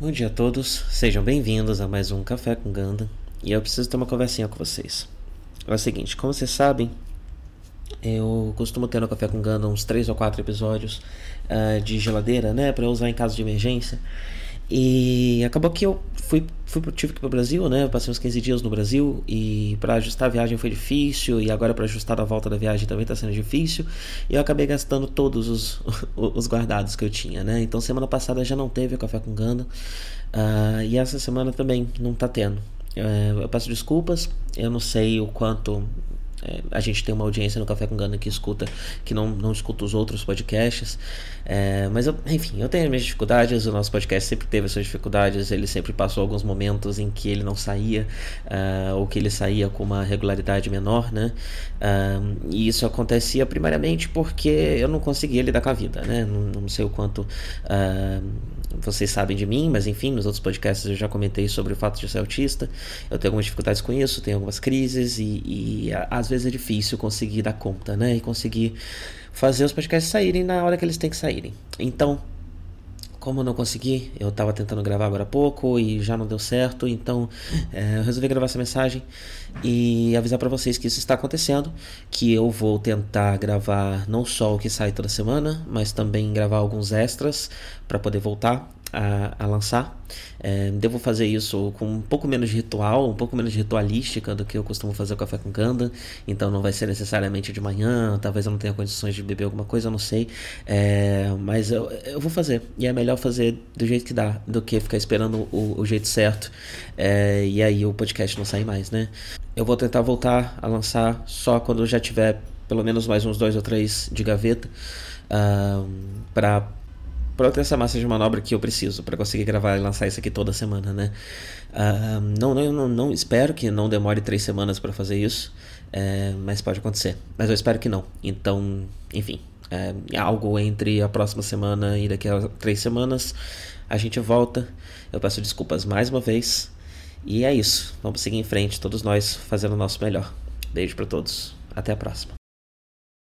Bom dia a todos, sejam bem-vindos a mais um Café com Ganda e eu preciso ter uma conversinha com vocês. É o seguinte, como vocês sabem, eu costumo ter no Café com Ganda uns 3 ou 4 episódios uh, de geladeira, né, para usar em caso de emergência. E acabou que eu fui, fui tive que ir pro Brasil, né? Eu passei uns 15 dias no Brasil e para ajustar a viagem foi difícil e agora para ajustar a volta da viagem também tá sendo difícil. E eu acabei gastando todos os, os guardados que eu tinha, né? Então semana passada já não teve o café com Ganda uh, e essa semana também não tá tendo. Uh, eu peço desculpas, eu não sei o quanto é, a gente tem uma audiência no Café com Gana que escuta, que não, não escuta os outros podcasts. É, mas, eu, enfim, eu tenho as minhas dificuldades. O nosso podcast sempre teve as suas dificuldades. Ele sempre passou alguns momentos em que ele não saía, uh, ou que ele saía com uma regularidade menor, né? Uh, e isso acontecia primariamente porque eu não conseguia lidar com a vida, né? Não, não sei o quanto. Uh, vocês sabem de mim, mas enfim, nos outros podcasts eu já comentei sobre o fato de ser autista. Eu tenho algumas dificuldades com isso, tenho algumas crises e, e às vezes é difícil conseguir dar conta, né? E conseguir fazer os podcasts saírem na hora que eles têm que saírem. Então, como eu não consegui, eu estava tentando gravar agora há pouco e já não deu certo, então é, eu resolvi gravar essa mensagem e avisar para vocês que isso está acontecendo, que eu vou tentar gravar não só o que sai toda semana, mas também gravar alguns extras para poder voltar a, a lançar. É, devo fazer isso com um pouco menos de ritual, um pouco menos de ritualística do que eu costumo fazer o café com canda. Então não vai ser necessariamente de manhã, talvez eu não tenha condições de beber alguma coisa, eu não sei. É, mas eu, eu vou fazer. E é melhor fazer do jeito que dá do que ficar esperando o, o jeito certo. É, e aí o podcast não sai mais, né? Eu vou tentar voltar a lançar só quando eu já tiver pelo menos mais uns dois ou três de gaveta. Uh, para para ter essa massa de manobra que eu preciso para conseguir gravar e lançar isso aqui toda semana, né? Uh, não, não, não, não, espero que não demore três semanas para fazer isso, é, mas pode acontecer. Mas eu espero que não. Então, enfim, é, algo entre a próxima semana e daqui a três semanas a gente volta. Eu peço desculpas mais uma vez. E é isso. Vamos seguir em frente, todos nós fazendo o nosso melhor. Beijo para todos. Até a próxima.